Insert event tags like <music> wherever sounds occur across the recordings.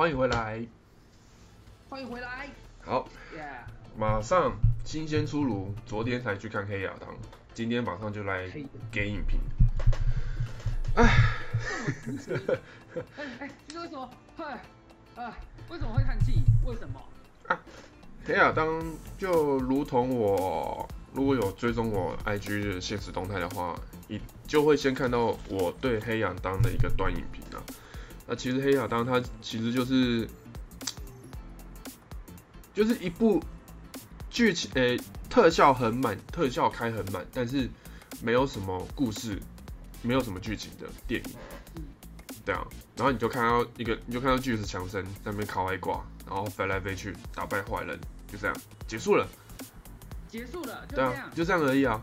欢迎回来。欢迎回来。好马上新鲜出炉，昨天才去看《黑亚当》，今天马上就来黑给影评。哎哎，这是为什么？哎哎，为什么会叹气？为什么？黑亚当就如同我如果有追踪我 IG 的现实动态的话，一就会先看到我对黑亚当的一个短影评啊。那其实黑亚当它其实就是就是一部剧情诶、特效很满，特效开很满，但是没有什么故事，没有什么剧情的电影。对啊，然后你就看到一个，你就看到巨石强森在那边靠外挂，然后飞来飞去打败坏人，就这样结束了。结束了，就对啊这样，，就这样而已啊。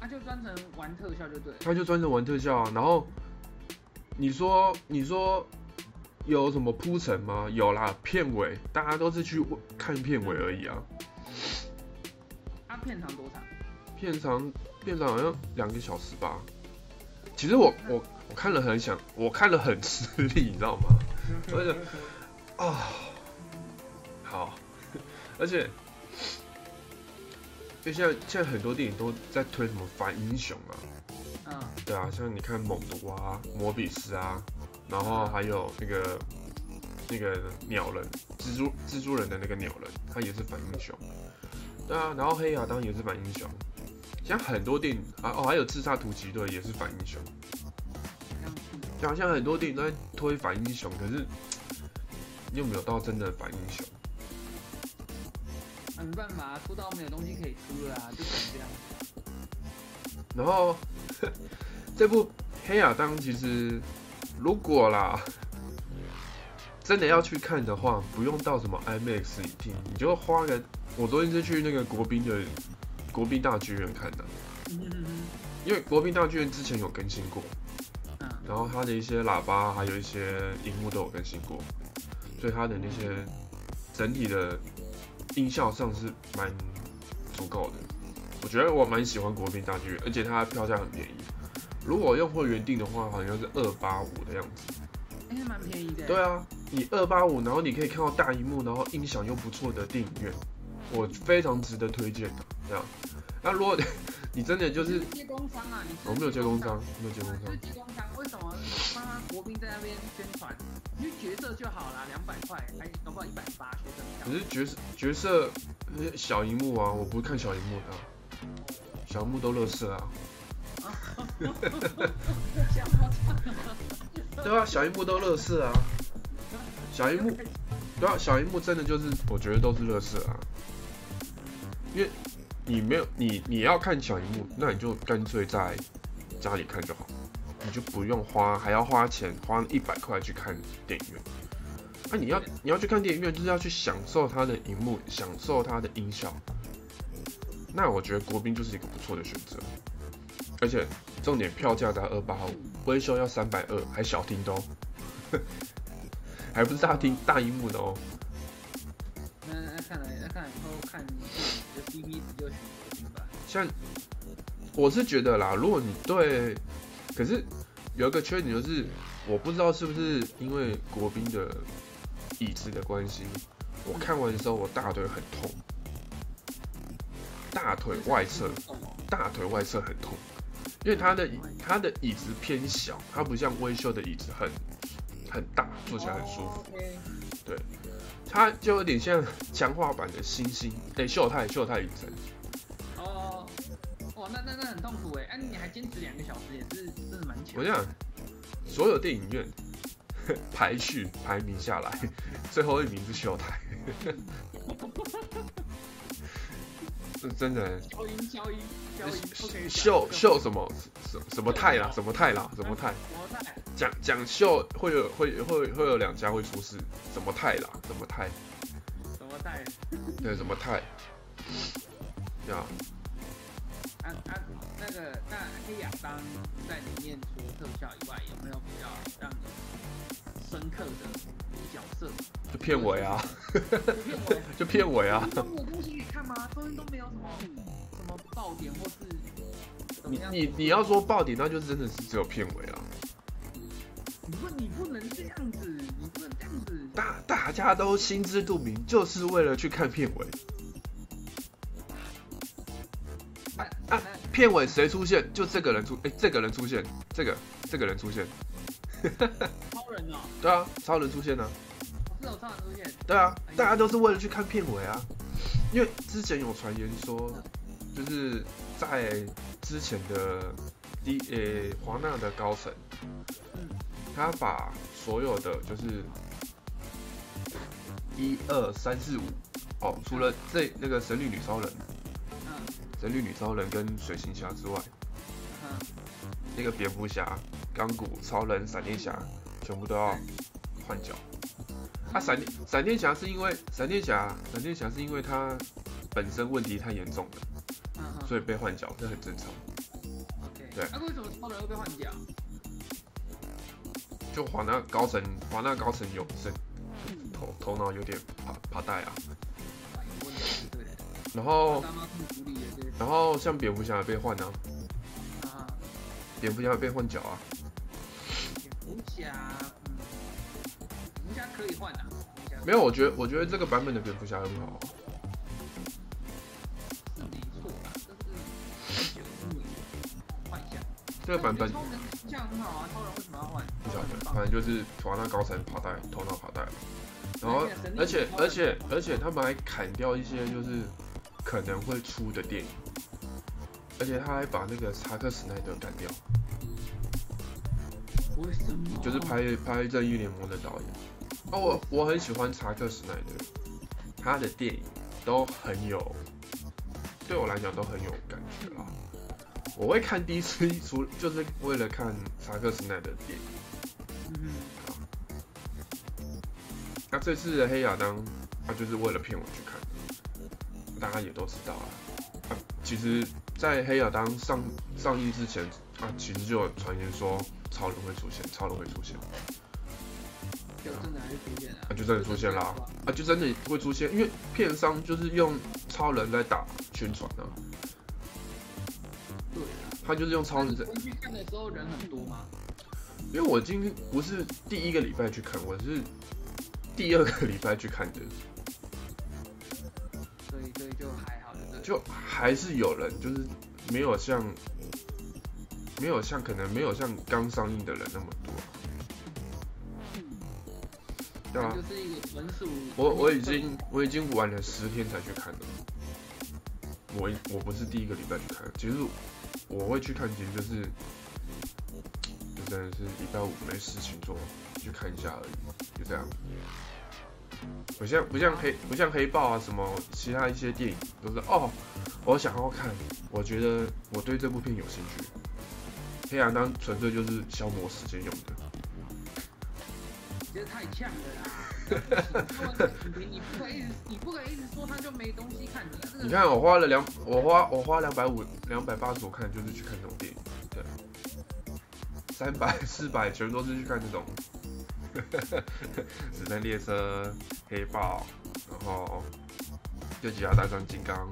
他就专程玩特效就对了。他就专程玩特效啊。然后你说你说有什么铺陈吗？有啦，片尾大家都是去看片尾而已啊。他片长多长？片长片长好像两个小时吧。其实我我我看了很想，我看了很吃力，你知道吗？<laughs> 而且啊，好，而且，就现在现在很多电影都在推什么反英雄啊，嗯，对啊，像你看猛毒啊、摩比斯啊，然后还有那个那个鸟人、蜘蛛蜘蛛人的那个鸟人，他也是反英雄，对啊，然后黑亚当也是反英雄，像很多电影啊哦，还有自杀突击队也是反英雄，这样子。对啊，像很多电影都在推反英雄，可是你有没有到真的反英雄？啊，没办法，出道没有东西可以出了啊，就只能这样。然后这部黑亚当其实如果啦，真的要去看的话，不用到什么 IMAX 影厅，你就花个。我昨天是去那个国宾的国宾大剧院看的，因为国宾大剧院之前有更新过，嗯然后它的一些喇叭还有一些荧幕都有更新过，所以它的那些整体的音效上是蛮足够的。我觉得我蛮喜欢国宾大剧院，而且它票价很便宜。如果用会员订的话，好像是二八五的样子。哎，那蛮便宜的。对啊，你二八五，然后你可以看到大荧幕，然后音响又不错的电影院，我非常值得推荐的。这样，那如果你真的就是接工商啊，你是我没有接工商，没有接工商就是，接工商，为什么帮他国宾在那边宣传？因为角色就好啦，两百块，还搞不好一百八学生票。可是角色角色呃小荧幕啊，我不是看小荧幕的啊、小荧幕都乐色啊，<laughs> 对啊，小荧幕都乐色啊，小荧幕对啊，小荧幕真的就是我觉得都是乐色啊，因为你没有你你要看小荧幕，那你就干脆在家里看就好，你就不用花还要花钱花一百块去看电影院。那、你要你要去看电影院，就是要去享受它的荧幕，享受它的音效。那我觉得国宾就是一个不错的选择，而且重点票价才二八五，微秀要三百二，还小厅的哦，<laughs> 还不是大厅大荧幕的哦。那那看来那看来以后看电影的 CP 值就选国宾吧。像我是觉得啦，如果你对，可是有一个缺点就是，我不知道是不是因为国宾的椅子的关系，我看完的时候我大腿很痛，大腿外侧，<laughs> 哦大腿外侧很痛，因为它的它的椅子偏小，它不像微秀的椅子很很大，坐起来很舒服。哦 OK 它就有点像强化版的星星，哎、秀泰秀泰影城，哦，哇，那那那很痛苦哎，哎、你还坚持两个小时，也是真的蛮强。我想所有电影院 <laughs> 排序排名下来，<laughs> 最后一名是秀泰，<laughs> 这真的消音消音消音，OK。秀秀什么什什么泰啦，什么泰啦，什么泰？讲讲秀会有会会会有两家会出事，什么泰啦，什么泰，什么泰？对，什么泰，呀，啊啊，那个那黑亚当在里面除了特效以外，有没有比较让你深刻的角色？就片尾呀，就片尾，就片尾啊，中有东西可以看吗？中间都没有什么什么爆点或是？你你你要说爆点，那就真的是只有片尾啊。你不你不能这样子，你不能这样子。大大家都心知肚明，就是为了去看片尾。片尾谁出现？就这个人出，哎、这个人出现，这个这个人出现，超 <laughs> 人哦，对啊，超人出现了、是有超人出现，对啊，大家都是为了去看片尾啊，因为之前有传言说，就是在之前的第呃华纳的高层，嗯。他把所有的就是一二三四五哦，除了这那个神力女超人、嗯。神力女超人跟水行侠之外，嗯，那个蝙蝠侠、钢骨、超人、闪电侠全部都要换角。啊，闪电闪电侠是因为闪电侠闪电侠是因为他本身问题太严重了，所以被换角，这很正常。，OK，对。那为什么超人会被换角？就华纳高层华纳高层有是头头脑有点怕怕带啊，然后然后像蝙蝠侠被换啊，啊，蝙蝠侠被换角啊，侠，嗯，蝙蝠侠可以换啊，蝙蝠侠没有，我觉得我觉得这个版本的蝙蝠侠很好。啊，是没错啦，但是久因为换一下，这个版本超人形象很好啊，超人为什么要换？不晓得，反正就是华纳高层爬带头脑爬带，然后而且而且而且他们还砍掉一些就是可能会出的电影，而且他还把那个查克史奈德干掉，就是拍拍《正义联盟》的导演。哦，我我很喜欢查克史奈德，他的电影都很有，对我来讲都很有感觉啦。我会看 DC 除就是为了看查克史奈德的电影。嗯那这次的黑亚当，他就是为了骗我去看，大家也都知道啊。啊，其实，在黑亚当上上映之前啊，其实就有传言说超人会出现，超人会出现，就真的还是出现了啊，就真的出现啦，啊，就真的会出现，因为片商就是用超人来打宣传啊，对啊。他就是用超人在，去看的时候人很多吗？因为我今天不是第一个礼拜去看，我是第二个礼拜去看的，所以所以就还好？就还是有人就是没有像没有像可能没有像刚上映的人那么多，对啊就，是一个纯属我我已经我已经玩了十天才去看的，我我不是第一个礼拜去看，其实我会去看，其实就是就真的是礼拜五没事情做去看一下而已，就这样。不像不像黑不像黑豹啊什么其他一些电影都是哦，我想要看，我觉得我对这部片有兴趣。黑亚当纯粹就是消磨时间用的。觉得太呛了啦！你你不可以一直你不可以一直说他就没东西看的，你看我花了两我花我花两百五两百八十我看就是去看这种电影，对，三百四百全都是去看这种子弹列车、黑豹，然后就吉亚大战金刚，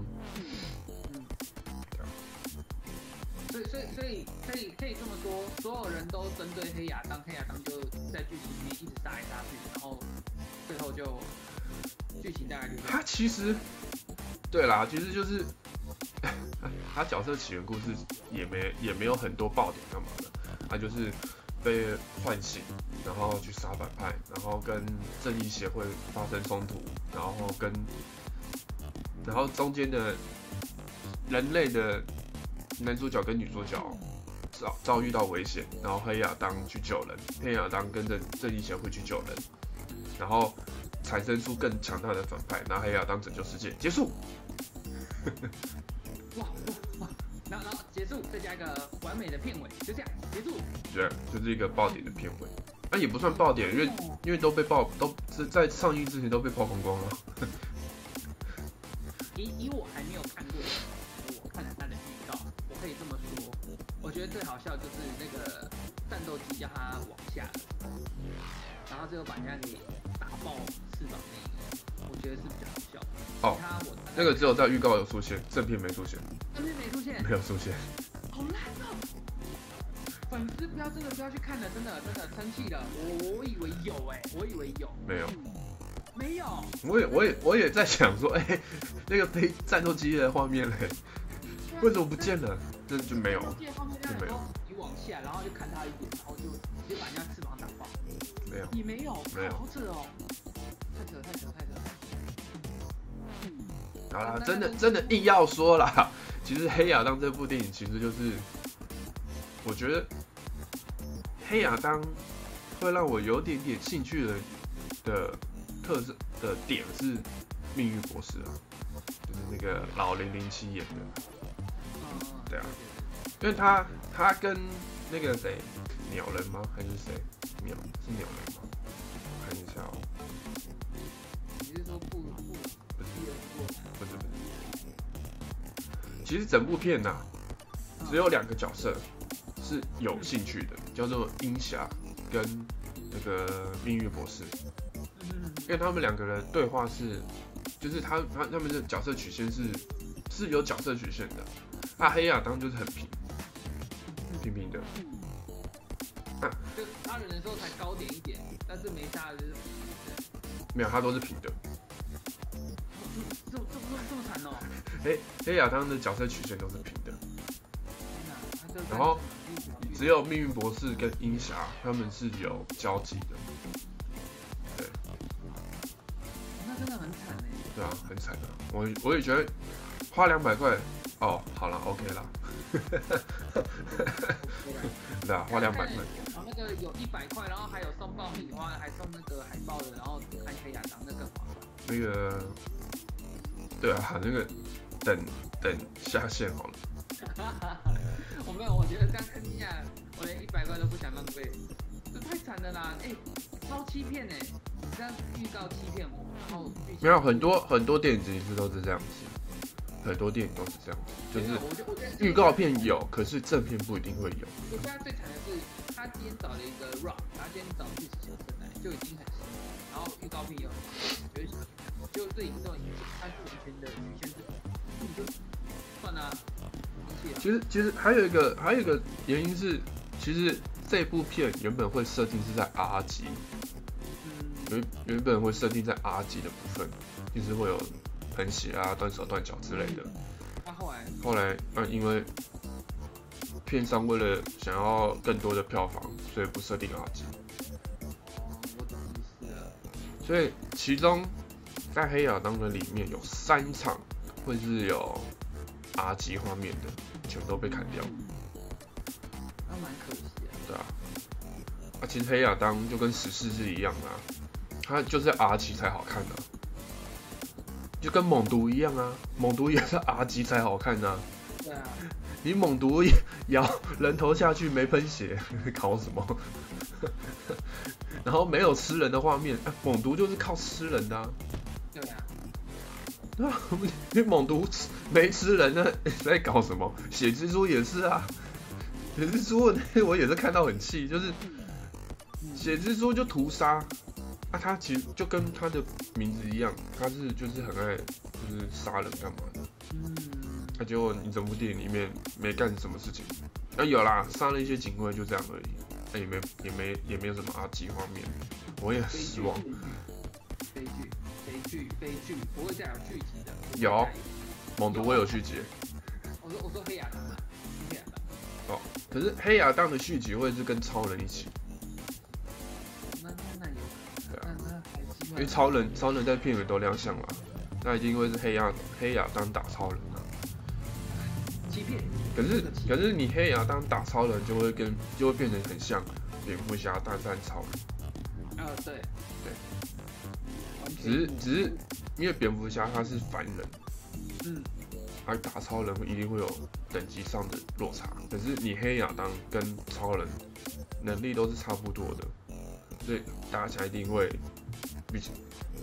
所以所以所以可以可以这么说，所有人都针对黑亚当，黑亚当就在剧情里面一直杀来杀去，然后最后就剧情大概就他其实对啦，其实就是 <laughs> 他角色起源故事也没也没有很多爆点干嘛的，他就是被唤醒，然后去杀反派，然后跟正义协会发生冲突，然后跟然后中间的人类的男主角跟女主角遭遭遇到危险，然后黑亚当去救人，黑亚当跟着正义协会去救人，然后产生出更强大的反派，然后黑亚当拯救世界，结束。哇 <laughs> 哇哇！然后然后结束，再加一个完美的片尾，就这样结束。对，就是一个爆点的片尾。那、也不算爆点，因为因为都被爆，都是在上映之前都被曝光光了。以以我还没有看过以这么说，我觉得最好笑就是那个战斗机叫他往下然后最后把人家给打爆翅膀那个，我觉得是比较好笑的。哦那个只有在预告有出现，正片没出现，正片没出现，没有出现。好烂哦！粉丝不要真的不要去看了，真的真的生气了。我我以为有哎、我以为有，没有没有。我也我也我也在想说，哎、那个飞战斗机的画面嘞，为什么不见了？这就没有，就没有你往下，然后就看他一点，然后就直接把人家翅膀打爆。没有。你没有？没有好扯哦。太扯太扯太扯。好啦，真的真的硬要说啦，<laughs> 其实《黑亚当》这部电影其实就是，我觉得《黑亚当》会让我有点点兴趣的的特色的点是《命运博士》啊，就是那个老零零七演的，嗯，对啊因为他他跟那个谁鸟人吗？还是谁？鸟是鸟人吗？我看一下哦、你是说不不不是？不是不是，其实整部片呐、只有两个角色是有兴趣的，叫做鹰侠跟那个命运博士，嗯因为他们两个人对话是，就是他他他们的角色曲线是是有角色曲线的，啊，黑亚当就是很平平平的，就杀人的时候才高点一点，但是没杀的就是没有，他都是平的。这这这么这么惨哦！黑黑亚当的角色曲线都是平的，然后只有命运博士跟鹰侠他们是有交集的，那真的很惨哎。对啊，很惨啊。我我也觉得花两百块，哦，好了，OK 了，对啊，花两百块，啊，那个有一百块，然后还有送爆米花，还送那个海报的，然后看黑亚当，那更划算。那个，对啊，那个等等下线好了。<laughs> 我没有，我觉得这样看下，我连一百块都不想浪费，这太惨了啦！哎、超欺骗哎、你这样预告欺骗我，然后没有很多很多电影其实都是这样子，很多电影都是这样子，就是预告片有，可是正片不一定会有。我现在最惨的是，他今天找了一个 Rock，他今天找巨石强森来就已经很新，然后预告片有，就是就对你这种影片，他是完全的局限制，算了。其实其实还有一个还有一个原因是，其实这部片原本会设定是在 R 级，嗯，原原本会设定在 R 级的部分，就是会有喷血啊、断手断脚之类的。他后来后来，嗯、因为片商为了想要更多的票房，所以不设定 R 级。所以其中在《黑亚当》的里面有三场会是有 R 级画面的，全都被砍掉，那蛮可惜的。对啊。啊，其实《黑亚当》就跟十四是一样的、啊，它就是 R 级才好看的、就跟猛毒一样啊，猛毒也是 R 级才好看呐、啊。对啊，你猛毒咬人头下去没喷血，<laughs> 搞什么？<laughs> 然后没有吃人的画面，啊、猛毒就是靠吃人的、啊。对啊，对吧？因为猛毒吃没吃人呢，<laughs> 在搞什么？血蜘蛛也是啊，血蜘蛛我也是看到很气，就是嗯血蜘蛛就屠杀，啊，他其实就跟他的名字一样，他是就是很爱就是杀人干嘛的，嗯，他结果你整部电影里面没干什么事情，啊有啦，杀了一些警卫就这样而已，那、也没也没也没有什么阿基画面，我也很失望。悲剧，悲剧，悲剧，不会再有续集的。有猛毒我有续集。我说我说黑亚当啊，黑亚当，可是黑亚当的续集会是跟超人一起，因为超人超人在片尾都亮相了，那一定会是黑亚黑亚当打超人啊。欺骗，可是可是你黑亚当打超人就会跟就会变成很像蝙蝠侠大战超人，啊对对，只是只是因为蝙蝠侠他是凡人，嗯而打超人一定会有等级上的落差。可是你黑亚当跟超人能力都是差不多的，所以打起来一定会比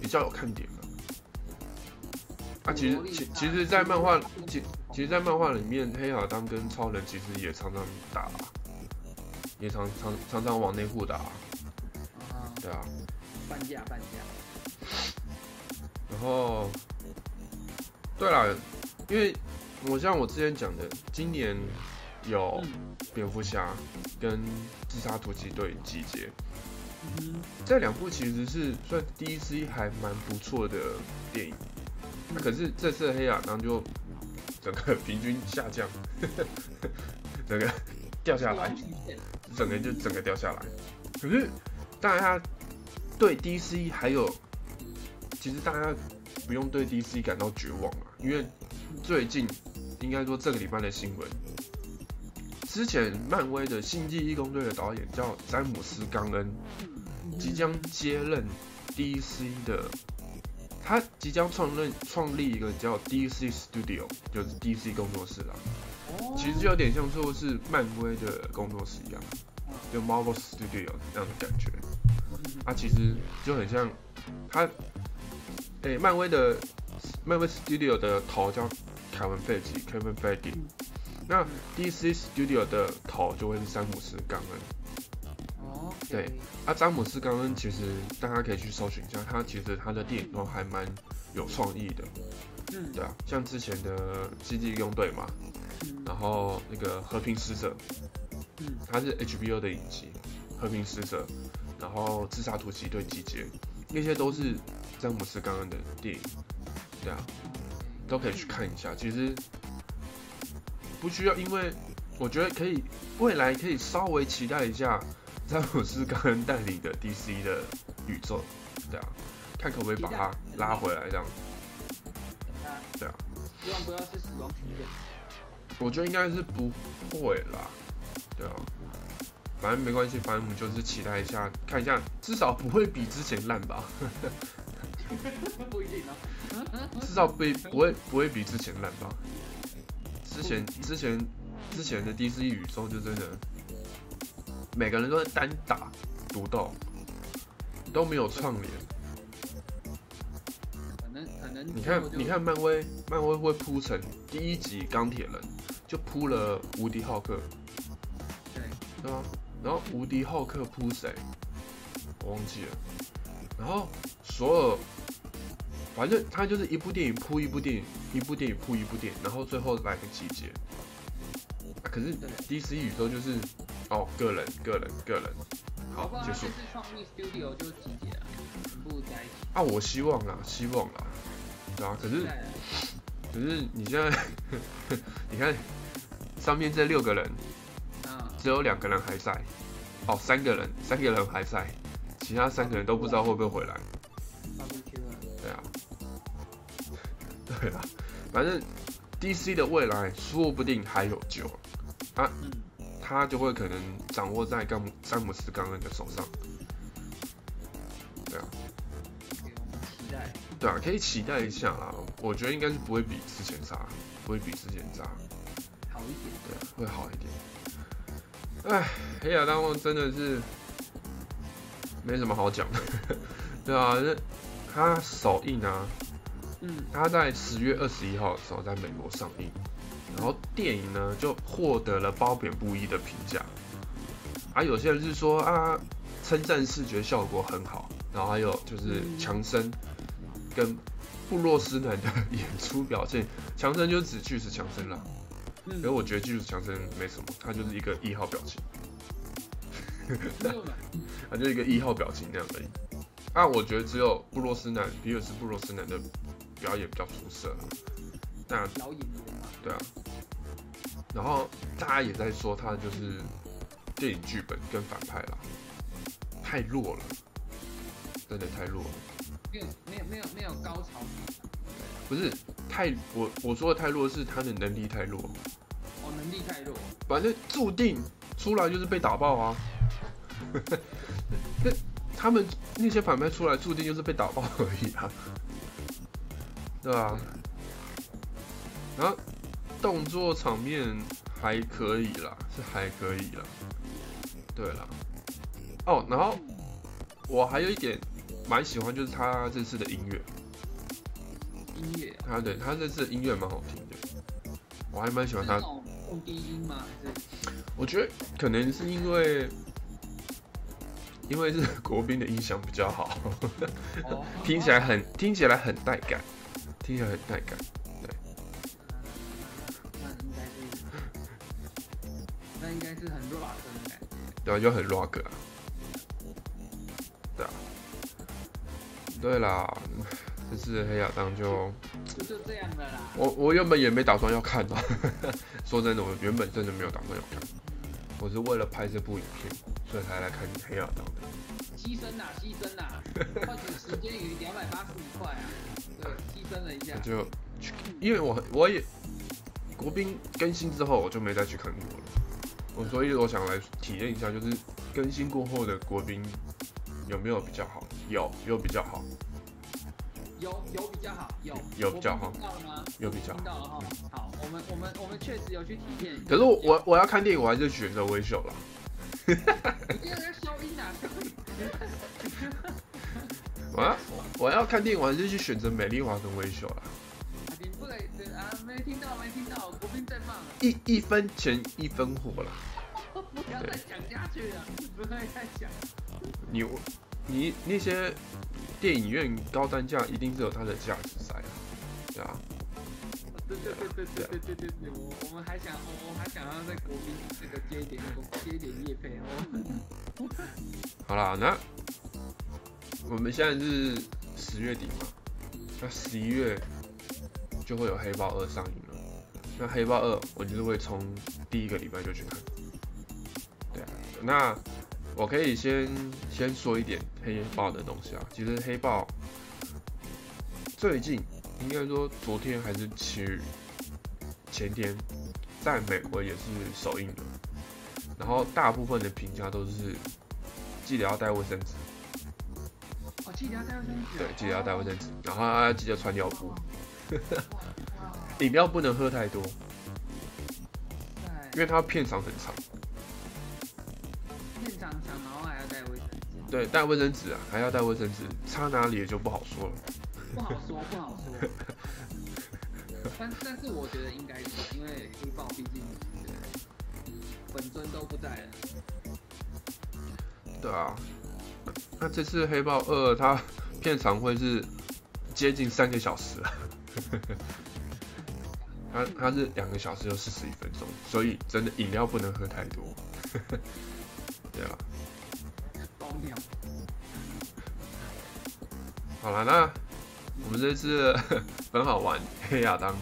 比较有看点的。啊，其实其其实，在漫画其其实，在漫画里面，黑亚当跟超人其实也常常打，也常常常常往内互打，啊。对啊。半价半价，然后，对了，因为我像我之前讲的，今年有嗯。蝙蝠侠跟自杀突击队集结，嗯这两部其实是算 DC 还蛮不错的电影，那可是这次的黑亚当就整个平均下降，整个掉下来整个就整个掉下来。可是大家对 DC 还有，其实大家不用对 DC 感到绝望啊，因为最近应该说这个礼拜的新闻，之前漫威的星际义工队的导演叫詹姆斯·冈恩，即将接任 DC 的，他即将创任创立一个叫 DC Studio，就是 DC 工作室啦。其实就有点像说是漫威的工作室一样，就 Marvel Studio 那样的感觉。啊，其实就很像他，诶、漫威的漫威 Studio 的头叫凯文费吉 Kevin Feige，那 DC Studio 的头就会是詹姆斯·冈恩。哦，对。啊，詹姆斯·冈恩其实大家可以去搜寻一下，他其实他的电影都还蛮有创意的，嗯，对啊，像之前的《星际义工队》嘛，嗯。然后那个《和平使者》，嗯。他是 HBO 的影集《和平使者》，然后《自杀突击队集结》，那些都是詹姆斯·冈恩的电影，对啊，都可以去看一下。其实不需要，因为我觉得可以，未来可以稍微期待一下詹姆斯·冈恩带领的 DC 的宇宙，对啊，看可不可以把它拉回来这样，那对啊，希望不要是死亡曲线。我觉得应该是不会啦，对啊，反正没关系，反正我们就是期待一下，看一下，至少不会比之前烂吧，<laughs> 不一定啊。至少不不会不会比之前烂吧。之前之前之前的 DC 宇宙就真的每个人都在单打独斗，都没有串联。可能可能你看你看漫威漫威会铺成第一集钢铁人就铺了无敌浩克，对，然后无敌浩克铺谁？我忘记了。然后所有，反正他就是一部电影铺一部电影，一部电影铺一部电影，然后最后来个集结。啊、可是 DC 宇宙就是哦，个人个人个人，好搞不好他结束创立 Studio 就集结了，全部在一起。啊！我希望啦，希望啦，对啊。可是 <laughs> 可是你现在 <laughs> 你看上面这六个人，啊，只有两个人还在，哦，三个人，三个人还在，其他三个人都不知道会不会回来。对啊，<laughs> 对啊，反正 DC 的未来说不定还有救，嗯，他就会可能掌握在詹姆詹姆斯冈恩的手上。对啊，给我们期待。对啊，可以期待一下啦。我觉得应该是不会比之前差，不会比之前差，好一点。对啊，会好一点。哎，黑亚当王真的是没什么好讲的，<laughs> 对啊，那他首映啊，嗯，他在十月二十一号的时候在美国上映，然后电影呢就获得了褒贬不一的评价，啊，有些人是说啊，称赞视觉效果很好，然后还有就是嗯强森跟布洛斯南的演出表现，强森就是指巨石强森啦，嗯可我觉得巨石强森没什么，他就是一个一号表情。<laughs> 他就是一个一号表情那样而已。啊，我觉得只有布洛斯南，比尔斯布洛斯南的表演比较出色。那老演对啊，然后大家也在说他就是电影剧本跟反派啦，太弱了，真的太弱了。没有没有没有没有高潮感，不是太我我说的太弱是他的能力太弱，哦，能力太弱。反正注定出来就是被打爆啊。<laughs> 那他们那些反派出来注定就是被打爆而已啊，对吧、然后动作场面还可以啦，是还可以啦。对啦，哦，然后我还有一点蛮喜欢，就是他这次的音乐，音乐哦他对他这次的音乐蛮好听的，我还蛮喜欢他是那。种用低音吗？还是我觉得可能是因为，因为是 <laughs> 国宾的音响比较好，哦 <laughs> 听起来很听起来很带感，听起来很带感。是，很 rock 的感觉。对啊，就很 rock 啊。对啊。对啦，这次黑亚当就就就这样的啦。我我原本也没打算要看的，<laughs> 说真的，我原本真的没有打算要看，我是为了拍这部影片，所以才来看黑亚当的。牺牲啦，牺牲啦，<laughs> 换取时间与两百八十五块啊，对，牺牲了一下。就去，因为我我也国宾更新之后，我就没再去看过了。我所以我想来体验一下，就是更新过后的国宾有没有比较好？有，有比较好。有有比较好，有有比较好？有比较好到了哈。好，我们我们我们确实有去体验。可是我我我要看电影，我还是选择微秀了。<laughs> 你这个消音啊！我要我要看电影，我还是去选择美丽华跟微秀了。没听到，没听到，国宾在放。一一分钱一分货了。不要再讲下去了，不要再讲。你你那些电影院高单价一定是有它的价值在啊，对啊。对对对对对对对对对，我我们还想我我还想要在国宾这个接一点接一点业配哦。好啦，那我们现在是十月底嘛，那十一月就会有黑豹二上映了。那黑豹二我就是会从第一个礼拜就去看。对啊，那我可以先先说一点黑豹的东西啊。其实黑豹最近应该说昨天还是前前天，在美国也是首映的。然后大部分的评价都是记得要带卫生纸。哦，记得要带卫生纸。对，记得要带卫生纸，然后要记得穿尿布。饮料不能喝太多，因为它片长很长。片长长，然后还要带卫生纸。对，带卫生纸啊，还要带卫生纸，插哪里就不好说了。不好说，不好说。<laughs> 但但是我觉得应该是，因为黑豹毕竟本尊都不在了。对啊，那这次黑豹二它片长会是接近三个小时了。它它是两个小时又四十一分钟，所以真的饮料不能喝太多。<laughs> 对啊。好了，那我们这次 <laughs> 很好玩，黑亚当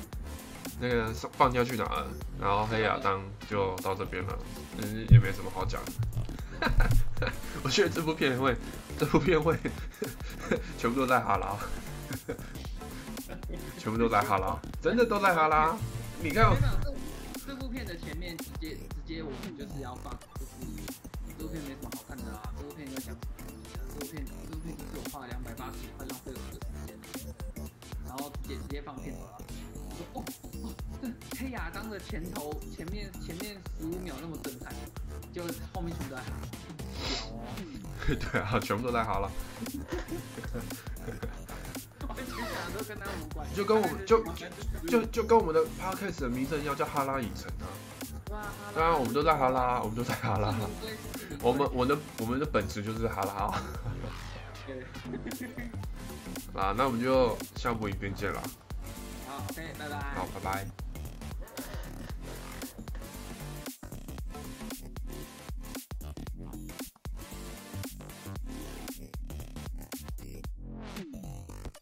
那个放假去哪了？然后黑亚当就到这边了，嗯，也没什么好讲。<laughs> 我觉得这部片会，这部片会全部都在哈拉。全部都在哈拉，真的都在哈拉。你看，这部片的前面直接直接我们就是要放，就是这部片没什么好看的啊。这部片要讲什么？这部片这部片就是我花了两百八十块浪费我的时间，然后直接直接放片头了。我说哦哦，这黑亚当的前头前面前面十五秒那么震撼，就后面全部都在哈。对啊，全部都在哈拉。就跟我们就就就跟我们的 podcast 的名称一样，叫哈拉影城啊。当然，我们都在哈拉，我们都在哈拉。我们我的我们的本质就是哈拉。啊，<laughs> 那我们就下部影片见了。好，OK，拜拜。好，拜拜。